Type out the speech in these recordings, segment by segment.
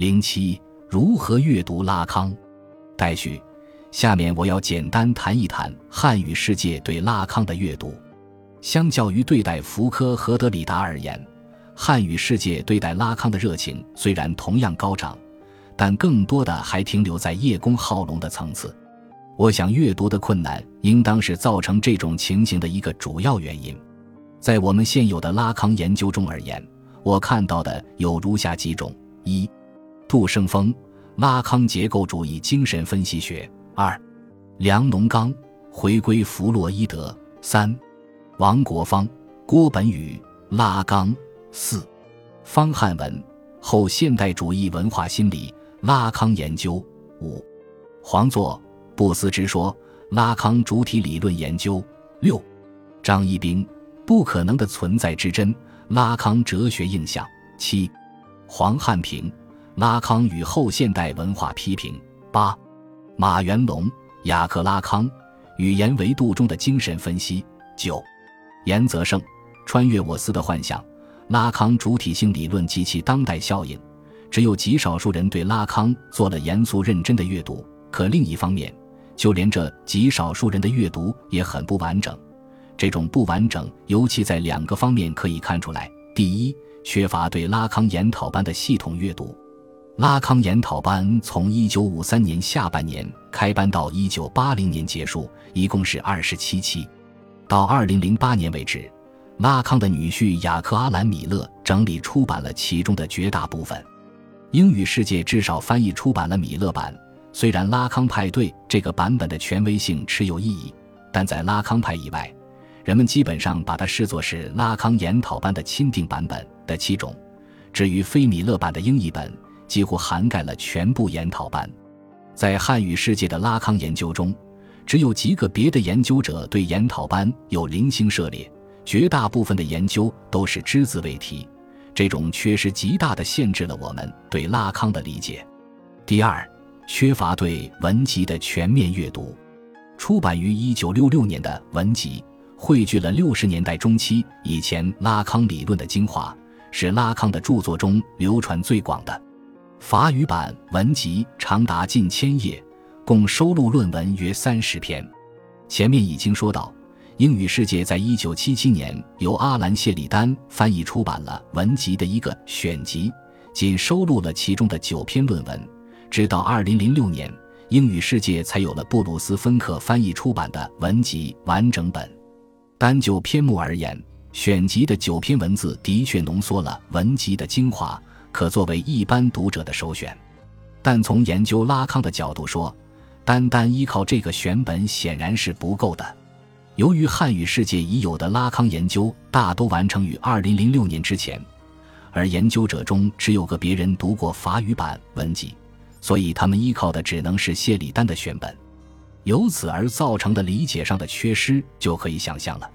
零七，如何阅读拉康？待续。下面我要简单谈一谈汉语世界对拉康的阅读。相较于对待福柯和德里达而言，汉语世界对待拉康的热情虽然同样高涨，但更多的还停留在叶公好龙的层次。我想，阅读的困难应当是造成这种情形的一个主要原因。在我们现有的拉康研究中而言，我看到的有如下几种：一、杜胜峰《拉康结构主义精神分析学》；二、梁农刚《回归弗洛伊德》；三、王国芳、郭本宇《拉康》；四、方汉文《后现代主义文化心理拉康研究》；五、黄作。不思之说，拉康主体理论研究。六，张一兵，不可能的存在之真，拉康哲学印象。七，黄汉平，拉康与后现代文化批评八，马元龙，雅克拉康，语言维度中的精神分析九，严泽胜，穿越我司的幻想，拉康主体性理论及其当代效应，只有极少数人对拉康做了严肃认真的阅读，可另一方面。就连这极少数人的阅读也很不完整，这种不完整尤其在两个方面可以看出来：第一，缺乏对拉康研讨班的系统阅读。拉康研讨班从1953年下半年开班到1980年结束，一共是二十七期。到2008年为止，拉康的女婿雅克·阿兰·米勒整理出版了其中的绝大部分。英语世界至少翻译出版了米勒版。虽然拉康派对这个版本的权威性持有异议，但在拉康派以外，人们基本上把它视作是拉康研讨班的钦定版本的七种。至于非米勒版的英译本，几乎涵盖了全部研讨班。在汉语世界的拉康研究中，只有极个别的研究者对研讨班有零星涉猎，绝大部分的研究都是只字未提。这种缺失极大地限制了我们对拉康的理解。第二。缺乏对文集的全面阅读，出版于一九六六年的文集汇聚了六十年代中期以前拉康理论的精华，是拉康的著作中流传最广的。法语版文集长达近千页，共收录论文约三十篇。前面已经说到，英语世界在一九七七年由阿兰·谢里丹翻译出版了文集的一个选集，仅收录了其中的九篇论文。直到二零零六年，英语世界才有了布鲁斯·芬克翻译出版的文集完整本。单就篇目而言，选集的九篇文字的确浓缩了文集的精华，可作为一般读者的首选。但从研究拉康的角度说，单单依靠这个选本显然是不够的。由于汉语世界已有的拉康研究大都完成于二零零六年之前，而研究者中只有个别人读过法语版文集。所以，他们依靠的只能是谢里丹的选本，由此而造成的理解上的缺失就可以想象了。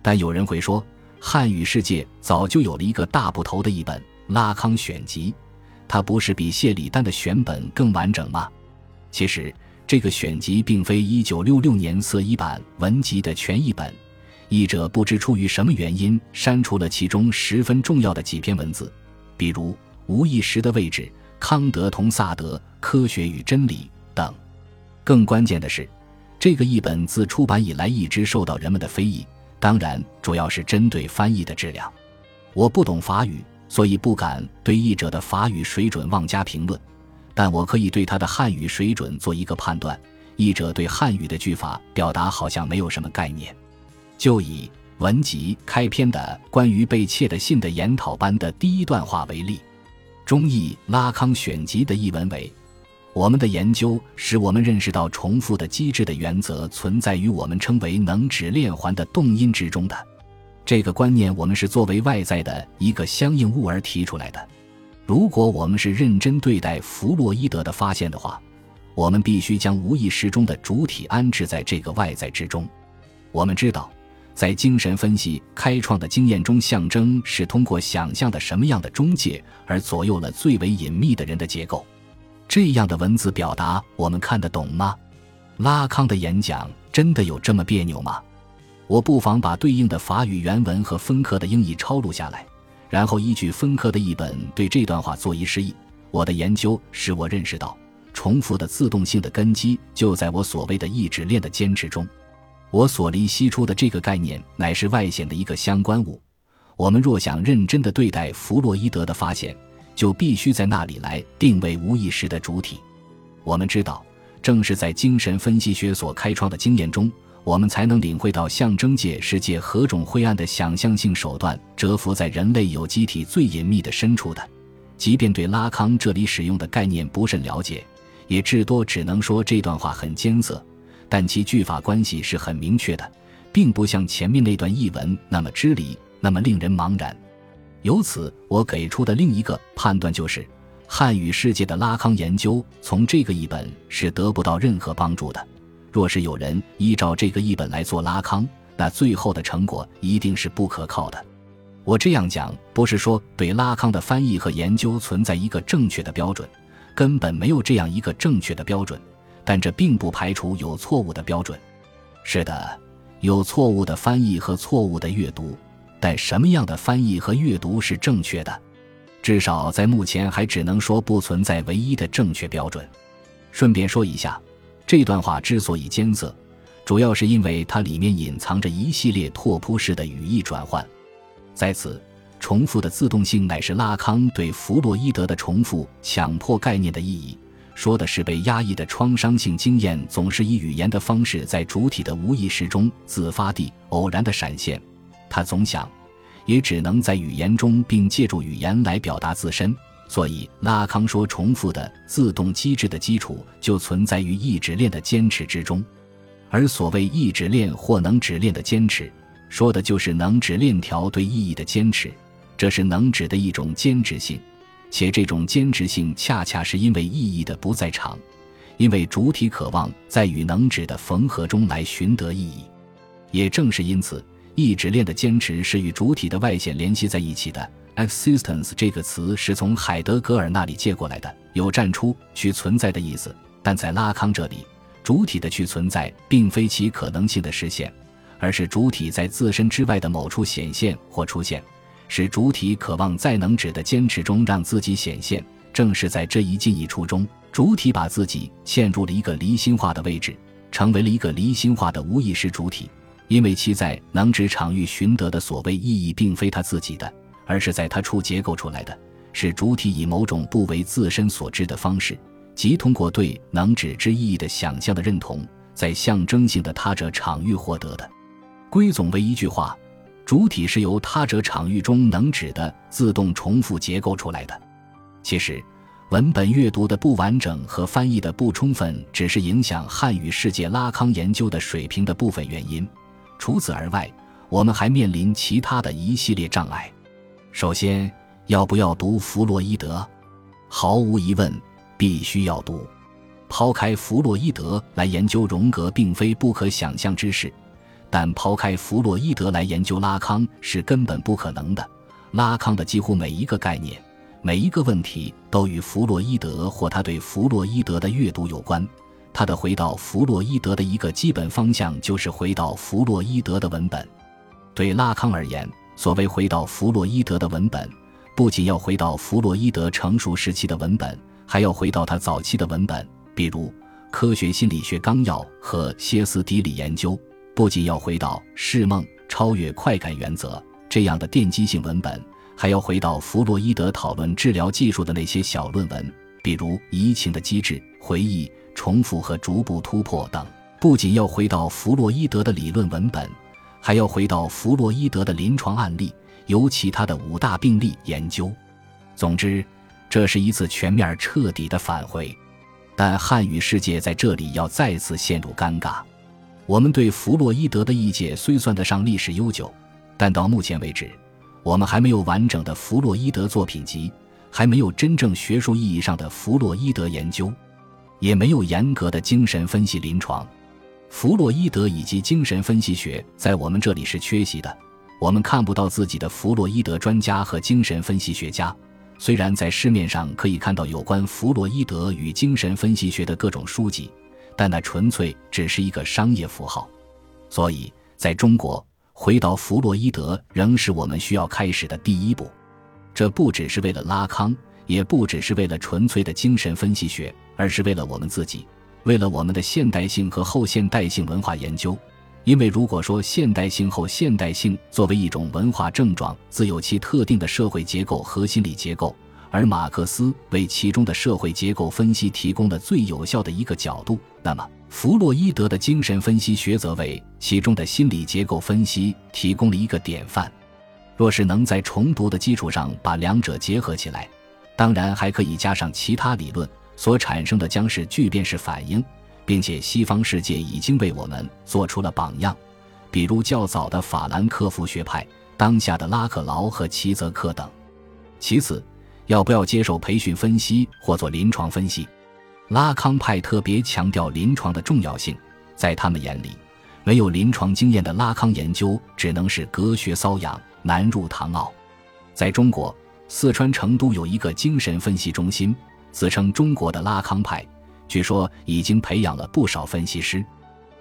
但有人会说，汉语世界早就有了一个大部头的译本《拉康选集》，它不是比谢里丹的选本更完整吗？其实，这个选集并非1966年色一版文集的全译本，译者不知出于什么原因删除了其中十分重要的几篇文字，比如无意识的位置。康德同萨德、科学与真理等，更关键的是，这个译本自出版以来一直受到人们的非议。当然，主要是针对翻译的质量。我不懂法语，所以不敢对译者的法语水准妄加评论，但我可以对他的汉语水准做一个判断。译者对汉语的句法表达好像没有什么概念。就以文集开篇的关于被窃的信的研讨班的第一段话为例。中译拉康选集的译文为：“我们的研究使我们认识到重复的机制的原则存在于我们称为能指链环的动因之中的这个观念，我们是作为外在的一个相应物而提出来的。如果我们是认真对待弗洛伊德的发现的话，我们必须将无意识中的主体安置在这个外在之中。我们知道。”在精神分析开创的经验中，象征是通过想象的什么样的中介而左右了最为隐秘的人的结构。这样的文字表达，我们看得懂吗？拉康的演讲真的有这么别扭吗？我不妨把对应的法语原文和芬克的英译抄录下来，然后依据芬克的译本对这段话做一示意。我的研究使我认识到，重复的自动性的根基就在我所谓的意志链的坚持中。我所离析出的这个概念乃是外显的一个相关物。我们若想认真地对待弗洛伊德的发现，就必须在那里来定位无意识的主体。我们知道，正是在精神分析学所开创的经验中，我们才能领会到象征界世界何种灰暗的想象性手段蛰伏在人类有机体最隐秘的深处的。即便对拉康这里使用的概念不甚了解，也至多只能说这段话很艰涩，但其句法关系是很明确的，并不像前面那段译文那么支离，那么令人茫然。由此，我给出的另一个判断就是。汉语世界的拉康研究从这个译本是得不到任何帮助的。若是有人依照这个译本来做拉康，那最后的成果一定是不可靠的。我这样讲不是说对拉康的翻译和研究存在一个正确的标准，根本没有这样一个正确的标准。但这并不排除有错误的标准。是的，有错误的翻译和错误的阅读。但什么样的翻译和阅读是正确的？至少在目前还只能说不存在唯一的正确标准。顺便说一下，这段话之所以艰涩，主要是因为它里面隐藏着一系列拓扑式的语义转换。在此，重复的自动性乃是拉康对弗洛伊德的重复强迫概念的意义，说的是被压抑的创伤性经验总是以语言的方式在主体的无意识中自发地偶然的闪现。他总想。也只能在语言中，并借助语言来表达自身。所以，拉康说，重复的自动机制的基础就存在于意志链的坚持之中。而所谓意志链或能指链的坚持，说的就是能指链条对意义的坚持。这是能指的一种坚持性，且这种坚持性恰恰是因为意义的不在场，因为主体渴望在与能指的缝合中来寻得意义。也正是因此。意志链的坚持是与主体的外显联系在一起的。Existence 这个词是从海德格尔那里借过来的，有站出、去存在的意思。但在拉康这里，主体的去存在并非其可能性的实现，而是主体在自身之外的某处显现或出现，使主体渴望在能指的坚持中让自己显现。正是在这一进一出中，主体把自己嵌入了一个离心化的位置，成为了一个离心化的无意识主体。因为其在能指场域寻得的所谓意义，并非他自己的，而是在他处结构出来的，是主体以某种不为自身所知的方式，即通过对能指之意义的想象的认同，在象征性的他者场域获得的。归总为一句话：主体是由他者场域中能指的自动重复结构出来的。其实，文本阅读的不完整和翻译的不充分，只是影响汉语世界拉康研究的水平的部分原因。除此而外，我们还面临其他的一系列障碍。首先，要不要读弗洛伊德？毫无疑问，必须要读。抛开弗洛伊德来研究荣格，并非不可想象之事；但抛开弗洛伊德来研究拉康，是根本不可能的。拉康的几乎每一个概念、每一个问题，都与弗洛伊德或他对弗洛伊德的阅读有关。他的回到弗洛伊德的一个基本方向就是回到弗洛伊德的文本。对拉康而言，所谓回到弗洛伊德的文本，不仅要回到弗洛伊德成熟时期的文本，还要回到他早期的文本，比如《科学心理学纲要》和歇斯底里研究；不仅要回到《释梦》《超越快感原则》这样的奠基性文本，还要回到弗洛伊德讨论治疗技术的那些小论文，比如《移情的机制》《回忆》。重复和逐步突破等，不仅要回到弗洛伊德的理论文本，还要回到弗洛伊德的临床案例，尤其他的五大病例研究。总之，这是一次全面彻底的返回。但汉语世界在这里要再次陷入尴尬。我们对弗洛伊德的译介虽算得上历史悠久，但到目前为止，我们还没有完整的弗洛伊德作品集，还没有真正学术意义上的弗洛伊德研究。也没有严格的精神分析临床，弗洛伊德以及精神分析学在我们这里是缺席的。我们看不到自己的弗洛伊德专家和精神分析学家，虽然在市面上可以看到有关弗洛伊德与精神分析学的各种书籍，但那纯粹只是一个商业符号。所以，在中国，回到弗洛伊德仍是我们需要开始的第一步。这不只是为了拉康。也不只是为了纯粹的精神分析学，而是为了我们自己，为了我们的现代性和后现代性文化研究。因为如果说现代性后现代性作为一种文化症状，自有其特定的社会结构和心理结构，而马克思为其中的社会结构分析提供了最有效的一个角度，那么弗洛伊德的精神分析学则为其中的心理结构分析提供了一个典范。若是能在重读的基础上把两者结合起来，当然还可以加上其他理论，所产生的将是聚变式反应。并且西方世界已经为我们做出了榜样，比如较早的法兰克福学派，当下的拉克劳和齐泽克等。其次，要不要接受培训分析或做临床分析？拉康派特别强调临床的重要性，在他们眼里，没有临床经验的拉康研究只能是隔靴搔痒，难入堂奥。在中国，四川成都有一个精神分析中心，自称中国的拉康派。据说已经培养了不少分析师，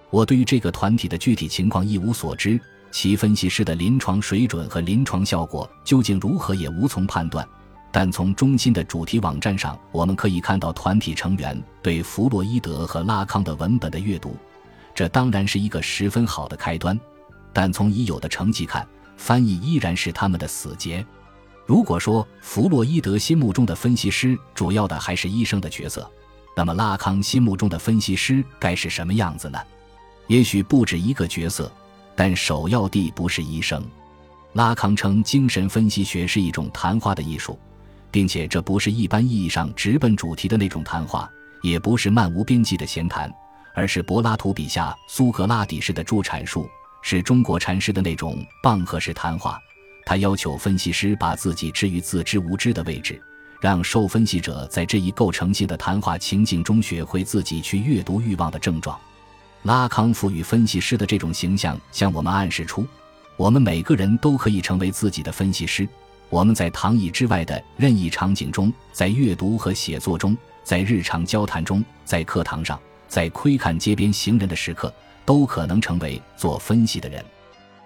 我对于这个团体的具体情况一无所知，其分析师的临床水准和临床效果究竟如何也无从判断。但从中心的主题网站上，我们可以看到团体成员对弗洛伊德和拉康的文本的阅读，这当然是一个十分好的开端。但从已有的成绩看，翻译依然是他们的死结。如果说弗洛伊德心目中的分析师主要的还是医生的角色。那么，拉康心目中的分析师该是什么样子呢？也许不止一个角色，但首要地不是医生。拉康称精神分析学是一种谈话的艺术，并且这不是一般意义上直奔主题的那种谈话，也不是漫无边际的闲谈，而是柏拉图笔下苏格拉底式的助阐述，是中国禅师的那种棒喝式谈话。他要求分析师把自己置于自知无知的位置。让受分析者在这一构成性的谈话情境中学会自己去阅读欲望的症状。拉康赋予分析师的这种形象，向我们暗示出，我们每个人都可以成为自己的分析师。我们在躺椅之外的任意场景中，在阅读和写作中，在日常交谈中，在课堂上，在窥看街边行人的时刻，都可能成为做分析的人。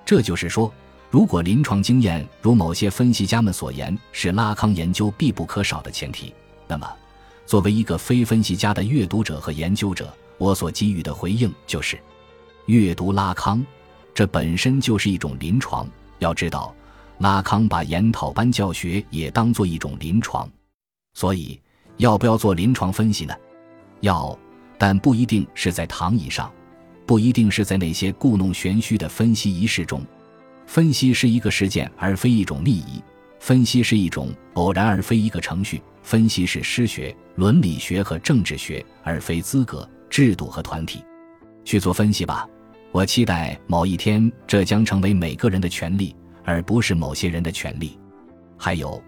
这就是说。如果临床经验如某些分析家们所言是拉康研究必不可少的前提，那么，作为一个非分析家的阅读者和研究者，我所给予的回应就是：阅读拉康，这本身就是一种临床。要知道，拉康把研讨班教学也当做一种临床，所以要不要做临床分析呢？要，但不一定是在躺椅上，不一定是在那些故弄玄虚的分析仪式中。分析是一个事件，而非一种利益；分析是一种偶然，而非一个程序；分析是诗学、伦理学和政治学，而非资格、制度和团体。去做分析吧，我期待某一天这将成为每个人的权利，而不是某些人的权利。还有，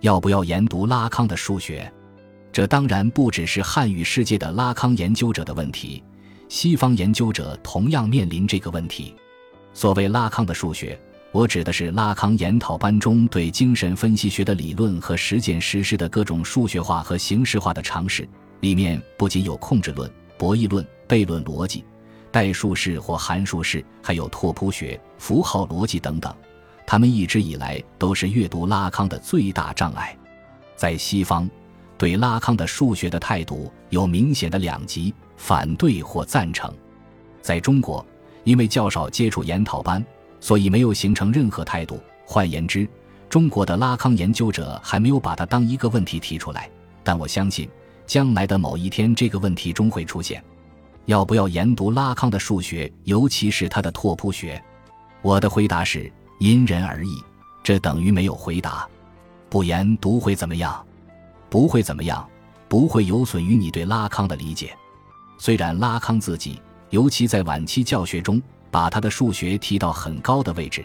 要不要研读拉康的数学？这当然不只是汉语世界的拉康研究者的问题，西方研究者同样面临这个问题。所谓拉康的数学，我指的是拉康研讨班中对精神分析学的理论和实践实施的各种数学化和形式化的尝试。里面不仅有控制论、博弈论、悖论逻辑、代数式或函数式，还有拓扑学、符号逻辑等等。他们一直以来都是阅读拉康的最大障碍。在西方，对拉康的数学的态度有明显的两极：反对或赞成。在中国。因为较少接触研讨班，所以没有形成任何态度。换言之，中国的拉康研究者还没有把它当一个问题提出来。但我相信，将来的某一天，这个问题终会出现：要不要研读拉康的数学，尤其是他的拓扑学？我的回答是因人而异。这等于没有回答。不研读会怎么样？不会怎么样，不会有损于你对拉康的理解。虽然拉康自己。尤其在晚期教学中，把他的数学提到很高的位置，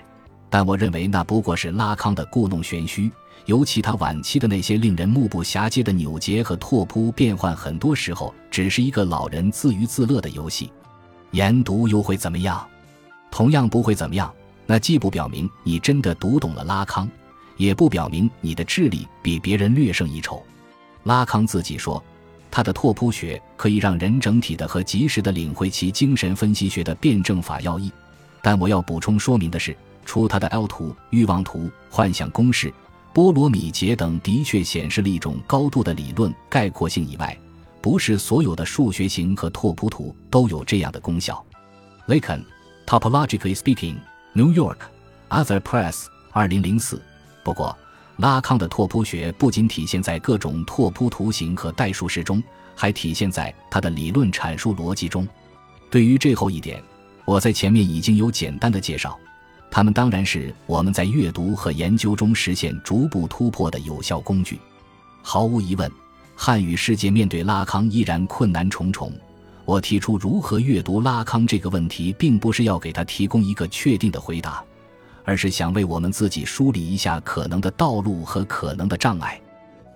但我认为那不过是拉康的故弄玄虚。尤其他晚期的那些令人目不暇接的扭结和拓扑变换，很多时候只是一个老人自娱自乐的游戏。研读又会怎么样？同样不会怎么样。那既不表明你真的读懂了拉康，也不表明你的智力比别人略胜一筹。拉康自己说。他的拓扑学可以让人整体的和及时的领会其精神分析学的辩证法要义，但我要补充说明的是，除他的 L 图、欲望图、幻想公式、波罗米杰等的确显示了一种高度的理论概括性以外，不是所有的数学型和拓扑图都有这样的功效。Lacan, Topologically Speaking, New York, Other Press, 二零零四。不过，拉康的拓扑学不仅体现在各种拓扑图形和代数式中，还体现在他的理论阐述逻辑中。对于这后一点，我在前面已经有简单的介绍。它们当然是我们在阅读和研究中实现逐步突破的有效工具。毫无疑问，汉语世界面对拉康依然困难重重。我提出如何阅读拉康这个问题，并不是要给他提供一个确定的回答，而是想为我们自己梳理一下可能的道路和可能的障碍。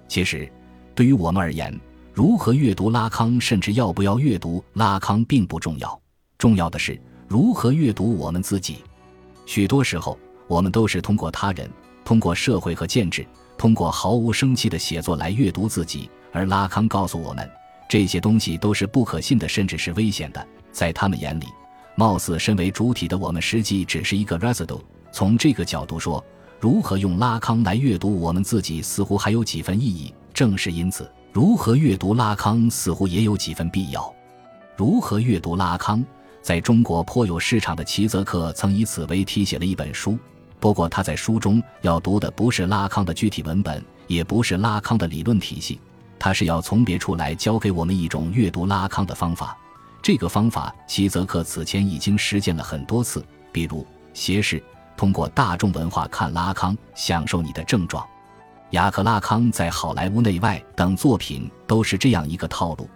其实，对于我们而言，如何阅读拉康，甚至要不要阅读拉康，并不重要。重要的是如何阅读我们自己。许多时候，我们都是通过他人、通过社会和建制、通过毫无生气的写作来阅读自己。而拉康告诉我们，这些东西都是不可信的，甚至是危险的。在他们眼里，貌似身为主体的我们，实际只是一个 residue。从这个角度说，如何用拉康来阅读我们自己，似乎还有几分意义。正是因此，如何阅读拉康，似乎也有几分必要。如何阅读拉康？在中国颇有市场的齐泽克曾以此为题写了一本书，不过他在书中要读的不是拉康的具体文本，也不是拉康的理论体系，他是要从别处来教给我们一种阅读拉康的方法。这个方法，齐泽克此前已经实践了很多次，比如斜视，通过大众文化看拉康，享受你的症状。雅克拉康在好莱坞内外等作品都是这样一个套路。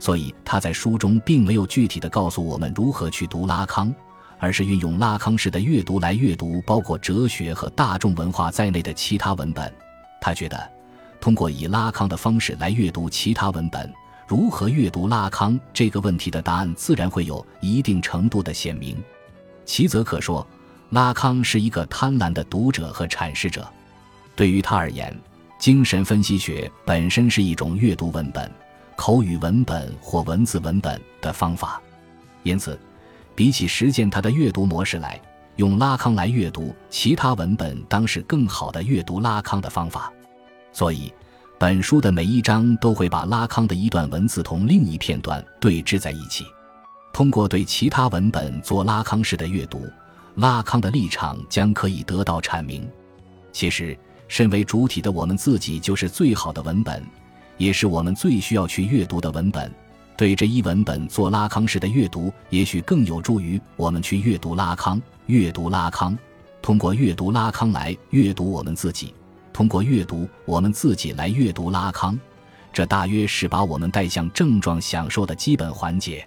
所以他在书中并没有具体的告诉我们如何去读拉康，而是运用拉康式的阅读来阅读包括哲学和大众文化在内的其他文本。他觉得，通过以拉康的方式来阅读其他文本，如何阅读拉康这个问题的答案自然会有一定程度的显明。齐泽克说，拉康是一个贪婪的读者和阐释者。对于他而言，精神分析学本身是一种阅读文本。口语文本或文字文本的方法，因此，比起实践它的阅读模式来，用拉康来阅读其他文本，当是更好的阅读拉康的方法。所以，本书的每一章都会把拉康的一段文字同另一片段对峙在一起，通过对其他文本做拉康式的阅读，拉康的立场将可以得到阐明。其实，身为主体的我们自己就是最好的文本。也是我们最需要去阅读的文本。对这一文本做拉康式的阅读，也许更有助于我们去阅读拉康。阅读拉康，通过阅读拉康来阅读我们自己，通过阅读我们自己来阅读拉康，这大约是把我们带向症状享受的基本环节。